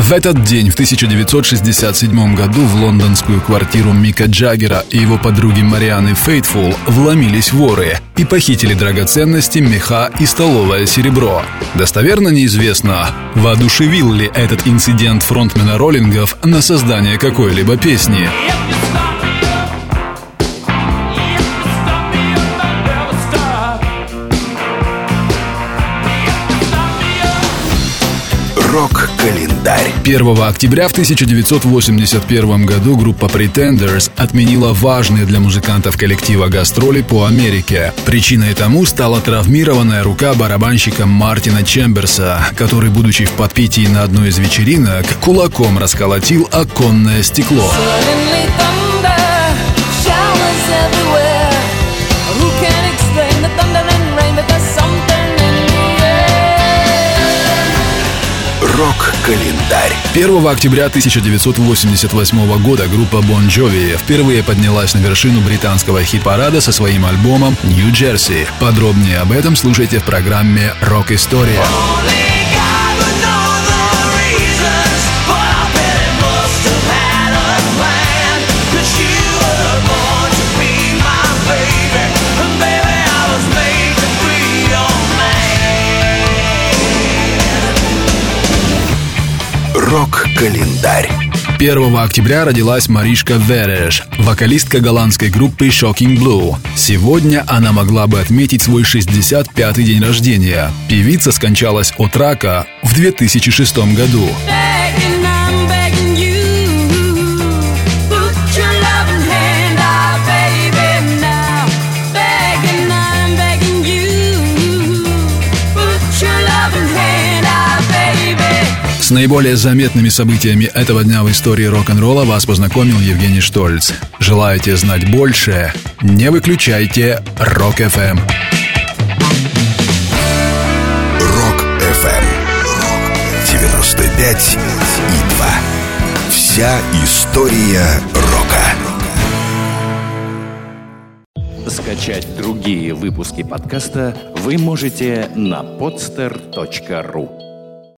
В этот день, в 1967 году, в лондонскую квартиру Мика Джаггера и его подруги Марианы Фейтфул вломились воры и похитили драгоценности, меха и столовое серебро. Достоверно неизвестно, воодушевил ли этот инцидент фронтмена роллингов на создание какой-либо песни. Рок-календарь. 1 октября в 1981 году группа Pretenders отменила важные для музыкантов коллектива гастроли по Америке. Причиной тому стала травмированная рука барабанщика Мартина Чемберса, который, будучи в подпитии на одной из вечеринок, кулаком расколотил оконное стекло. Suddenly Рок-календарь. 1 октября 1988 года группа Bon Jovi впервые поднялась на вершину британского хит-парада со своим альбомом New Jersey. Подробнее об этом слушайте в программе «Рок-история». Рок-календарь. 1 октября родилась Маришка Вереш, вокалистка голландской группы Shocking Blue. Сегодня она могла бы отметить свой 65-й день рождения. Певица скончалась от рака в 2006 году. Begging, С наиболее заметными событиями этого дня в истории рок-н-ролла вас познакомил Евгений Штольц. Желаете знать больше? Не выключайте Rock FM. Rock FM. 95 и 2. Вся история рока. Скачать другие выпуски подкаста вы можете на podster.ru